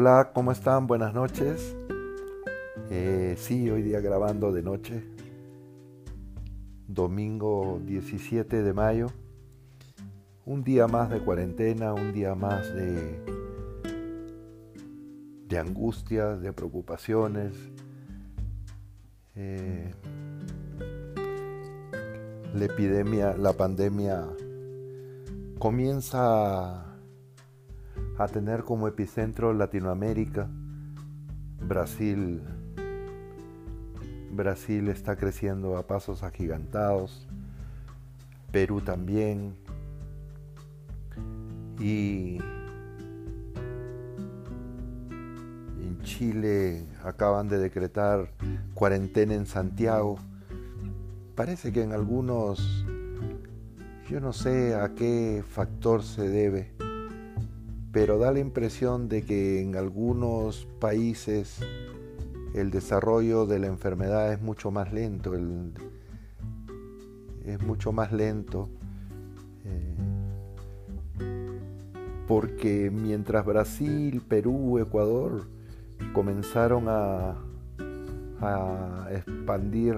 Hola, ¿cómo están? Buenas noches. Eh, sí, hoy día grabando de noche, domingo 17 de mayo, un día más de cuarentena, un día más de, de angustias, de preocupaciones. Eh, la epidemia, la pandemia comienza a tener como epicentro Latinoamérica. Brasil, Brasil está creciendo a pasos agigantados, Perú también, y en Chile acaban de decretar cuarentena en Santiago. Parece que en algunos, yo no sé a qué factor se debe, pero da la impresión de que en algunos países el desarrollo de la enfermedad es mucho más lento, es mucho más lento, eh, porque mientras Brasil, Perú, Ecuador comenzaron a, a expandir,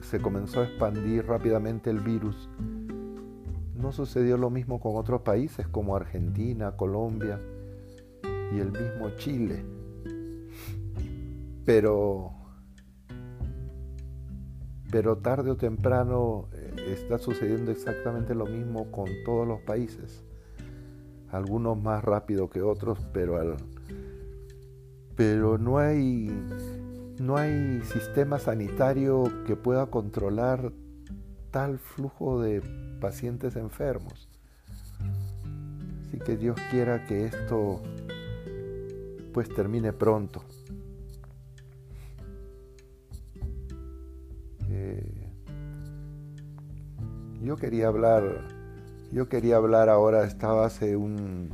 se comenzó a expandir rápidamente el virus, no sucedió lo mismo con otros países como Argentina, Colombia y el mismo Chile. Pero, pero tarde o temprano eh, está sucediendo exactamente lo mismo con todos los países. Algunos más rápido que otros, pero, pero no, hay, no hay sistema sanitario que pueda controlar tal flujo de pacientes enfermos. Así que Dios quiera que esto pues termine pronto. Eh, yo quería hablar, yo quería hablar ahora, estaba hace un,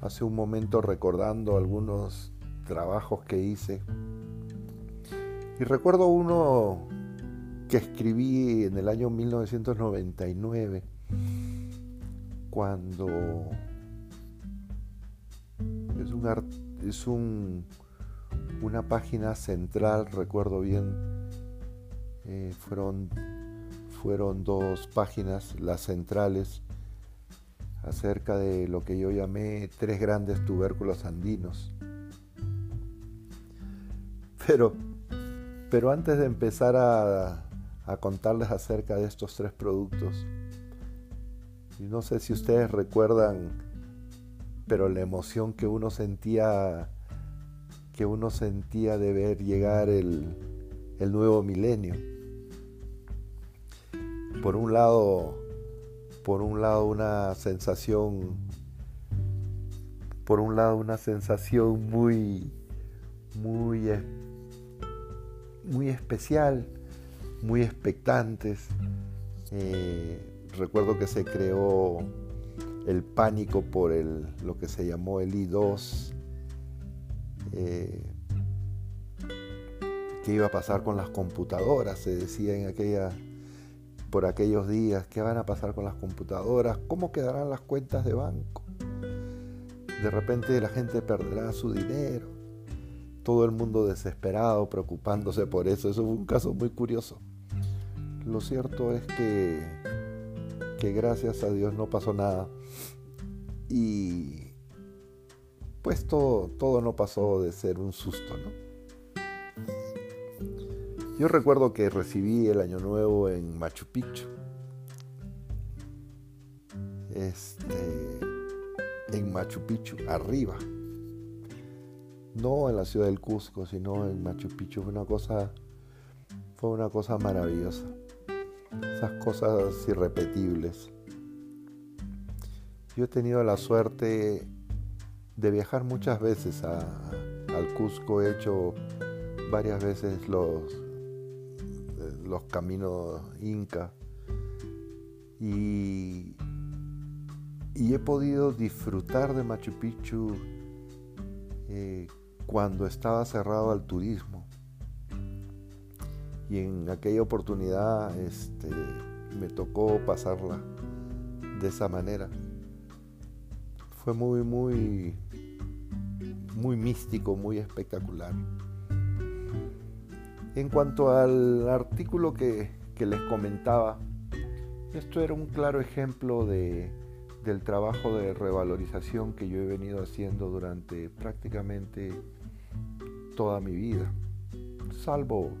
hace un momento recordando algunos trabajos que hice. Y recuerdo uno que escribí en el año 1999, cuando es, un, es un, una página central, recuerdo bien, eh, fueron, fueron dos páginas, las centrales, acerca de lo que yo llamé tres grandes tubérculos andinos. Pero, pero antes de empezar a, a contarles acerca de estos tres productos. Y no sé si ustedes recuerdan, pero la emoción que uno sentía, que uno sentía de ver llegar el, el nuevo milenio. Por un lado, por un lado una sensación, por un lado una sensación muy, muy, muy especial muy expectantes. Eh, recuerdo que se creó el pánico por el, lo que se llamó el I2, eh, qué iba a pasar con las computadoras, se decía en aquella, por aquellos días, qué van a pasar con las computadoras, cómo quedarán las cuentas de banco. De repente la gente perderá su dinero, todo el mundo desesperado, preocupándose por eso. Eso fue un caso muy curioso. Lo cierto es que, que gracias a Dios no pasó nada. Y pues todo, todo no pasó de ser un susto, ¿no? Yo recuerdo que recibí el año nuevo en Machu Picchu. Este, en Machu Picchu, arriba. No en la ciudad del Cusco, sino en Machu Picchu. Fue una cosa, fue una cosa maravillosa esas cosas irrepetibles. Yo he tenido la suerte de viajar muchas veces al Cusco, he hecho varias veces los, los caminos inca y, y he podido disfrutar de Machu Picchu eh, cuando estaba cerrado al turismo y en aquella oportunidad este, me tocó pasarla de esa manera. Fue muy, muy, muy místico, muy espectacular. En cuanto al artículo que, les comentaba, esto era un claro ejemplo de, del trabajo de revalorización que yo he venido haciendo durante prácticamente toda mi vida, salvo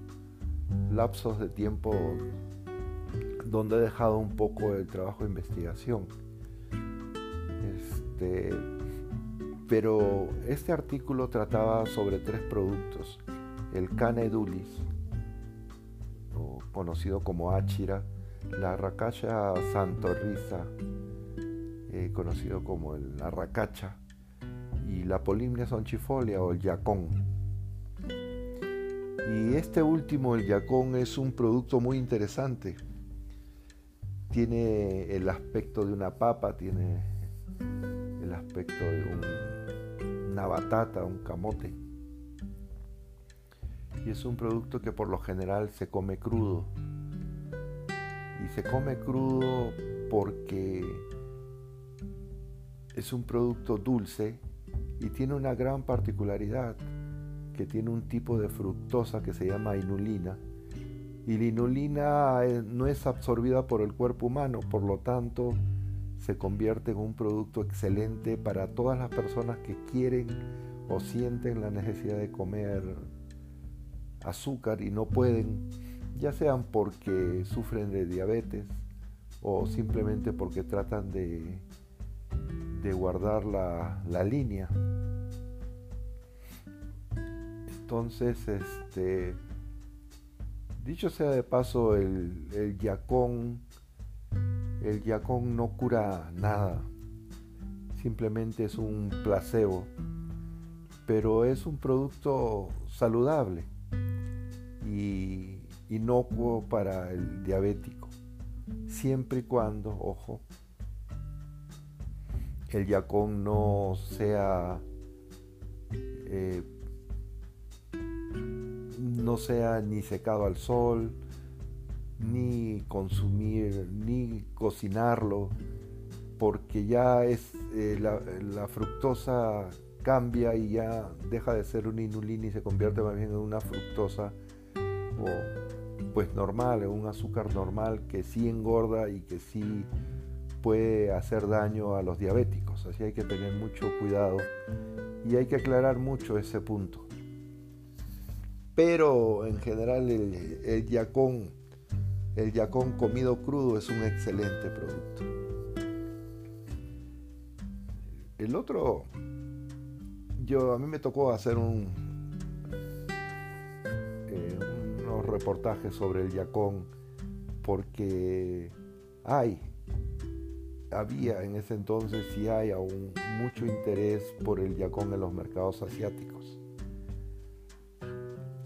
lapsos de tiempo donde he dejado un poco el trabajo de investigación. Este, pero este artículo trataba sobre tres productos. El cane dulis, o conocido como achira, la racacha santorriza, eh, conocido como la racacha, y la polimnia sonchifolia o el yacón. Y este último, el yacón, es un producto muy interesante. Tiene el aspecto de una papa, tiene el aspecto de una batata, un camote. Y es un producto que por lo general se come crudo. Y se come crudo porque es un producto dulce y tiene una gran particularidad, que tiene un tipo de fructosa que se llama inulina. Y la inulina eh, no es absorbida por el cuerpo humano, por lo tanto se convierte en un producto excelente para todas las personas que quieren o sienten la necesidad de comer azúcar y no pueden, ya sean porque sufren de diabetes o simplemente porque tratan de, de guardar la, la línea. Entonces, este, dicho sea de paso, el, el yacón el yacón no cura nada, simplemente es un placebo, pero es un producto saludable y inocuo para el diabético, siempre y cuando, ojo, el yacón no sea eh, no sea ni secado al sol, ni consumir, ni cocinarlo, porque ya es eh, la, fructosa cambia y ya deja de ser una inulina y se convierte más bien en una fructosa o pues normal, en un azúcar normal que sí engorda y que sí puede hacer daño a los diabéticos. Así hay que tener mucho cuidado y hay que aclarar mucho ese punto. Pero en general el, el yacón el yacón comido crudo es un excelente producto. El otro, yo a mí me tocó hacer eh, unos reportajes sobre el yacón porque hay, había en ese entonces y hay aún mucho interés por el yacón en los mercados asiáticos.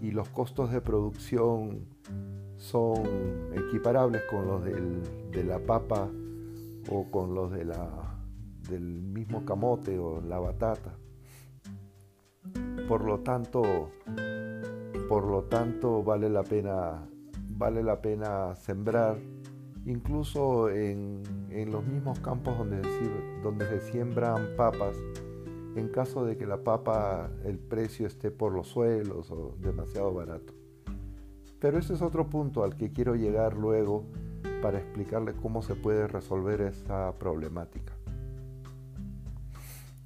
Y los costos de producción son equiparables con los de la papa o con los de la, del mismo camote o la batata. Por lo tanto, por lo tanto vale la pena, vale la pena sembrar incluso en, en los mismos campos donde donde se siembran papas, en caso de que la papa, el precio esté por los suelos o demasiado barato. Pero ese es otro punto al que quiero llegar luego para explicarle cómo se puede resolver esta problemática.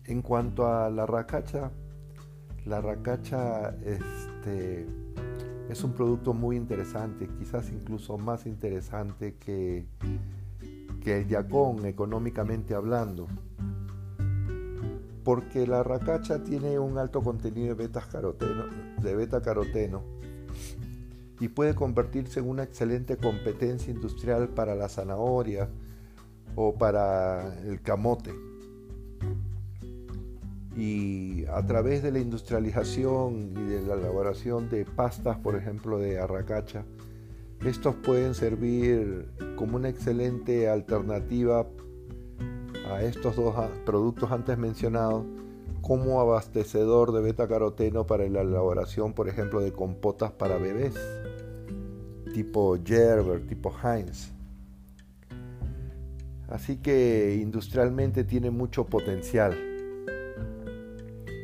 En cuanto a la racacha, la racacha este, es un producto muy interesante, quizás incluso más interesante que, que el yacón económicamente hablando, porque la racacha tiene un alto contenido de beta caroteno, de beta caroteno y puede convertirse en una excelente competencia industrial para la zanahoria o para el camote. Y a través de la industrialización y de la elaboración de pastas, por ejemplo, de arracacha, estos pueden servir como una excelente alternativa a estos dos productos antes mencionados como abastecedor de beta caroteno para la elaboración, por ejemplo, de compotas para bebés tipo Gerber, tipo Heinz. Así que industrialmente tiene mucho potencial.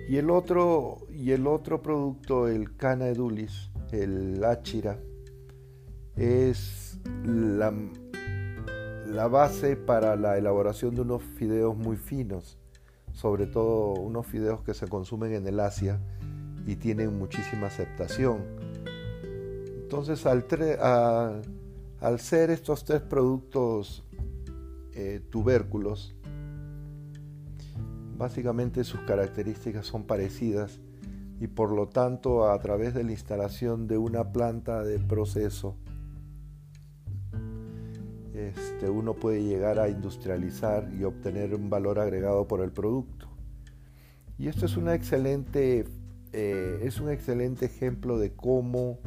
Y el otro, y el otro producto, el cana edulis, el achira, es la, la base para la elaboración de unos fideos muy finos, sobre todo unos fideos que se consumen en el Asia y tienen muchísima aceptación. Entonces, al, ser estos tres productos eh, tubérculos, básicamente sus características son parecidas y por lo tanto a través de la instalación de una planta de proceso este, uno puede llegar a industrializar y obtener un valor agregado por el producto. Y esto es, una excelente, eh, es un excelente ejemplo de cómo,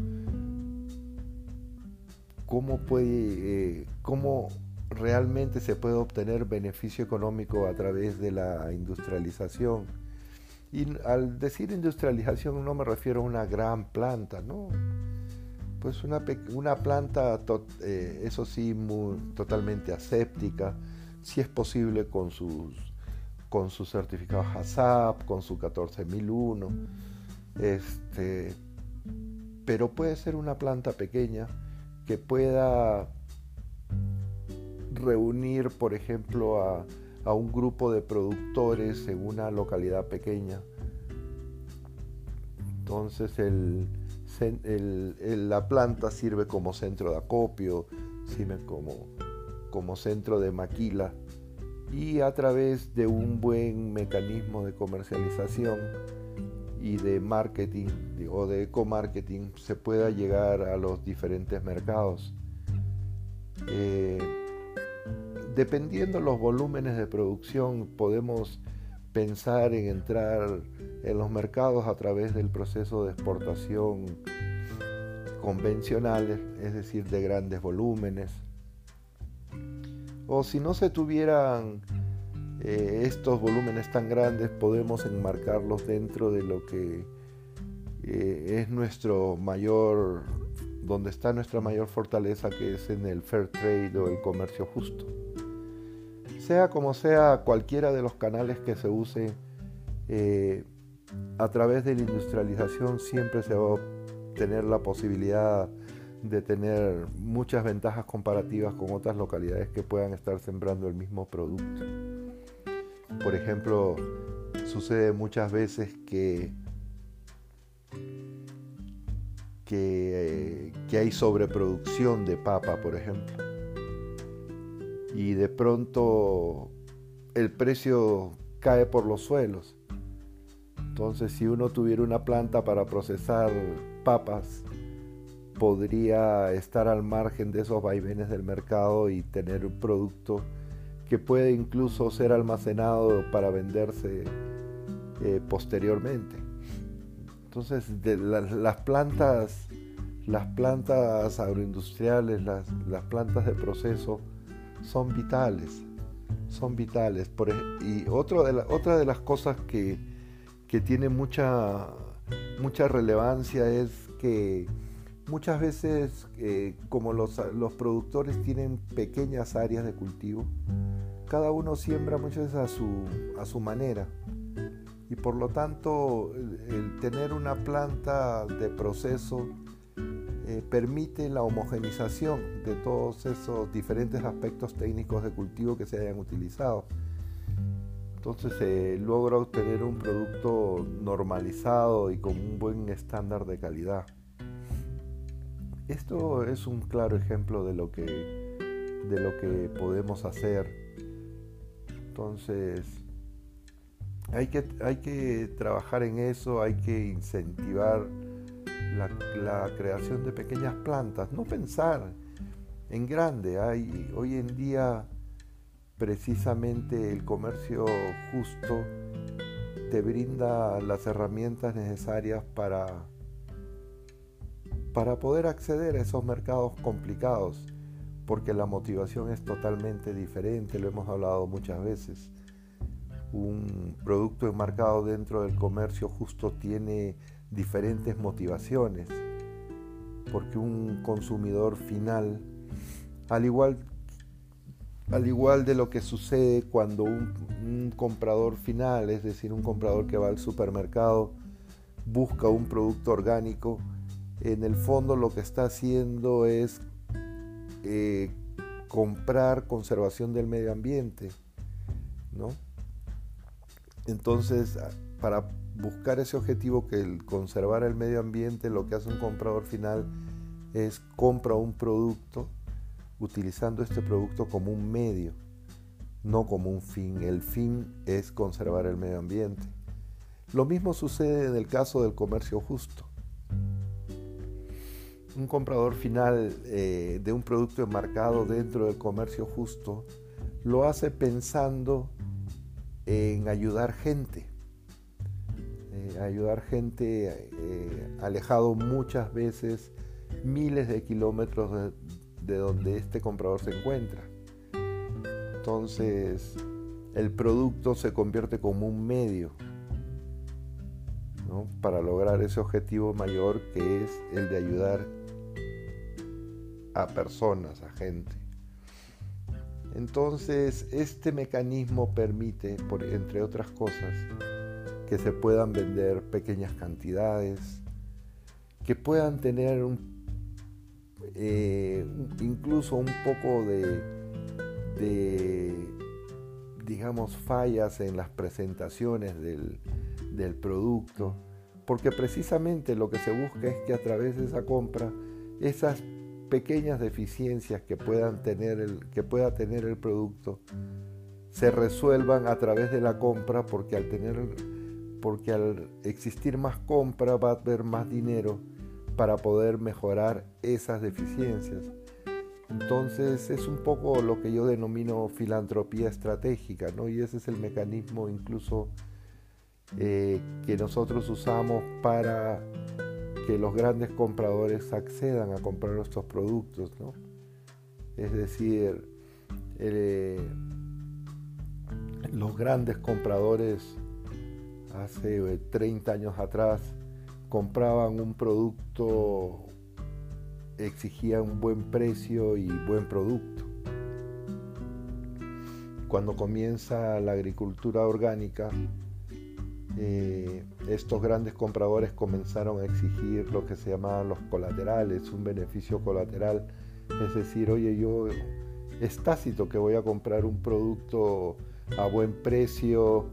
cómo, puede, eh, cómo realmente se puede obtener beneficio económico a través de la industrialización. Y al decir industrialización no me refiero a una gran planta, ¿no? Pues una, una planta, eh, eso sí, totalmente aséptica, si es posible con sus, con sus certificados HACCP, con su 14001, este, pero puede ser una planta pequeña que pueda reunir, por ejemplo, a, a un grupo de productores en una localidad pequeña. Entonces el, la planta sirve como centro de acopio, como centro de maquila y a través de un buen mecanismo de comercialización y de marketing o de eco-marketing se pueda llegar a los diferentes mercados. Eh, dependiendo los volúmenes de producción podemos pensar en entrar en los mercados a través del proceso de exportación convencionales, es decir, de grandes volúmenes. O si no se tuvieran eh, estos volúmenes tan grandes, podemos enmarcarlos dentro de lo que eh, es nuestro mayor, donde está nuestra mayor fortaleza, que es en el fair trade o el comercio justo. Sea como sea, cualquiera de los canales que se use, eh, a través de la industrialización siempre se va a tener la posibilidad de tener muchas ventajas comparativas con otras localidades que puedan estar sembrando el mismo producto. Por ejemplo, sucede muchas veces que, que, que hay sobreproducción de papa, por ejemplo, y de pronto el precio cae por los suelos entonces, si uno tuviera una planta para procesar papas, podría estar al margen de esos vaivenes del mercado y tener un producto que puede incluso ser almacenado para venderse eh, posteriormente. Entonces, las plantas, las plantas agroindustriales, las, plantas de proceso son vitales, son vitales. y de otra de las cosas que que tiene mucha, mucha relevancia es que muchas veces, eh, como los, los, productores tienen pequeñas áreas de cultivo, cada uno siembra muchas veces a su, a su manera. Y por lo tanto, el, tener una planta de proceso eh, permite la homogenización de todos esos diferentes aspectos técnicos de cultivo que se hayan utilizado. Entonces logra obtener un producto normalizado y con un buen estándar de calidad. Esto es un claro ejemplo de lo que, de lo que podemos hacer. Entonces, hay que, hay que trabajar en eso, hay que incentivar la, creación de pequeñas plantas, no pensar en grande. Hay, hoy en día precisamente el comercio justo te brinda las herramientas necesarias para, para poder acceder a esos mercados complicados, porque la motivación es totalmente diferente, lo hemos hablado muchas veces. Un producto enmarcado dentro del comercio justo tiene diferentes motivaciones, porque un consumidor final, al igual al igual de lo que sucede cuando un, comprador final, es decir, un comprador que va al supermercado, busca un producto orgánico, en el fondo lo que está haciendo es eh, comprar conservación del medio ambiente, ¿no? Entonces, para buscar ese objetivo que el conservar el medio ambiente, lo que hace un comprador final es compra un producto utilizando este producto como un medio, no como un fin. El fin es conservar el medio ambiente. Lo mismo sucede en el caso del comercio justo. Un comprador final eh, de un producto enmarcado dentro del comercio justo lo hace pensando en ayudar gente, eh, ayudar gente eh, alejado muchas veces miles de kilómetros de, donde este comprador se encuentra. Entonces, el producto se convierte como un medio para lograr ese objetivo mayor que es el de ayudar a personas, a gente. Entonces, este mecanismo permite, por, entre otras cosas, que se puedan vender pequeñas cantidades, que puedan tener eh, incluso un poco de, digamos, fallas en las presentaciones del, producto, porque precisamente lo que se busca es que a través de esa compra, esas pequeñas deficiencias que, puedan tener el, que pueda tener el producto se resuelvan a través de la compra, porque al, tener, porque al existir más compra va a haber más dinero para poder mejorar esas deficiencias. Entonces es un poco lo que yo denomino filantropía estratégica, ¿no? Y ese es el mecanismo incluso eh, que nosotros usamos para que los grandes compradores accedan a comprar nuestros productos, ¿no? Es decir, eh, los grandes compradores hace 30 años atrás compraban un producto, exigían un buen precio y buen producto. Cuando comienza la agricultura orgánica, eh, estos grandes compradores comenzaron a exigir lo que se llamaban los colaterales, un beneficio colateral. Es decir, oye, yo es tácito que voy a comprar un producto a buen precio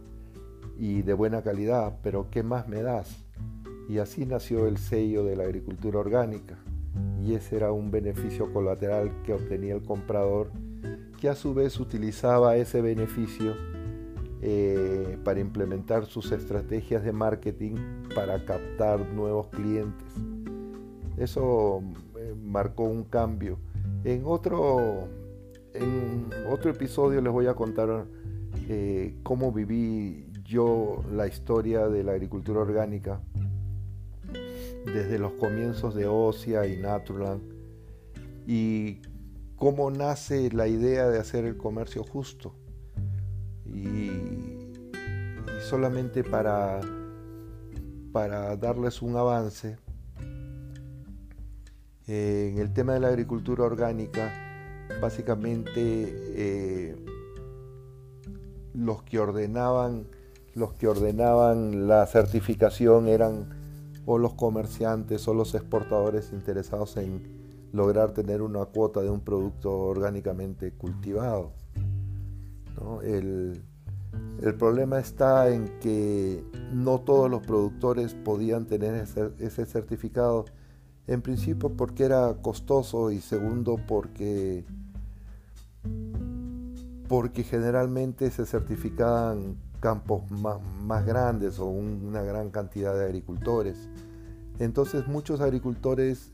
y de buena calidad, pero ¿qué más me das? Y así nació el sello de la agricultura orgánica. Y ese era un beneficio colateral que obtenía el comprador, que a su vez utilizaba ese beneficio eh, para implementar sus estrategias de marketing para captar nuevos clientes. Eso eh, marcó un cambio. En otro, en otro episodio les voy a contar eh, cómo viví yo la historia de la agricultura orgánica desde los comienzos de Ocia y Naturland y cómo nace la idea de hacer el comercio justo. Y, solamente para, para darles un avance, en el tema de la agricultura orgánica, básicamente eh, los que ordenaban los que ordenaban la certificación eran o los comerciantes o los exportadores interesados en lograr tener una cuota de un producto orgánicamente cultivado. El, problema está en que no todos los productores podían tener ese, ese, certificado, en principio porque era costoso y segundo porque, porque generalmente se certificaban campos más, grandes o una gran cantidad de agricultores. Entonces muchos agricultores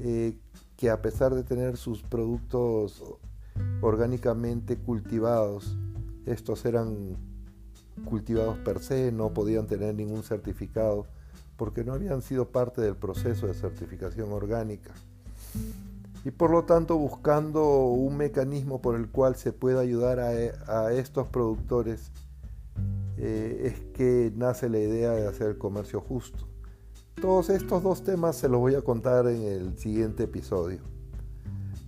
eh, que a pesar de tener sus productos orgánicamente cultivados, estos eran cultivados per se, no podían tener ningún certificado porque no habían sido parte del proceso de certificación orgánica. Y por lo tanto buscando un mecanismo por el cual se pueda ayudar a estos productores eh, es que nace la idea de hacer el comercio justo. Todos estos dos temas se los voy a contar en el siguiente episodio.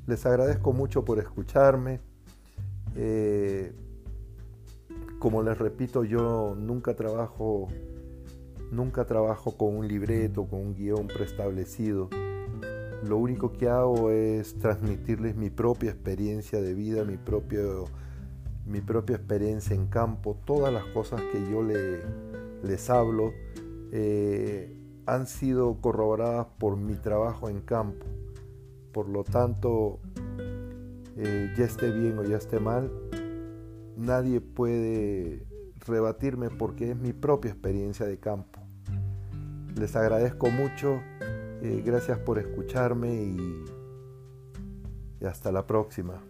Les agradezco mucho por escucharme Eh, como les repito, yo nunca trabajo, nunca trabajo con un libreto, con un guion preestablecido. Lo único que hago es transmitirles mi propia experiencia de vida, mi, propio, mi propia experiencia en campo, todas las cosas que yo les hablo. Eh, han sido corroboradas por mi trabajo en campo. Por lo tanto, eh, ya esté bien o ya esté mal, nadie puede rebatirme porque es mi propia experiencia de campo. Les agradezco mucho, eh, gracias por escucharme y hasta la próxima.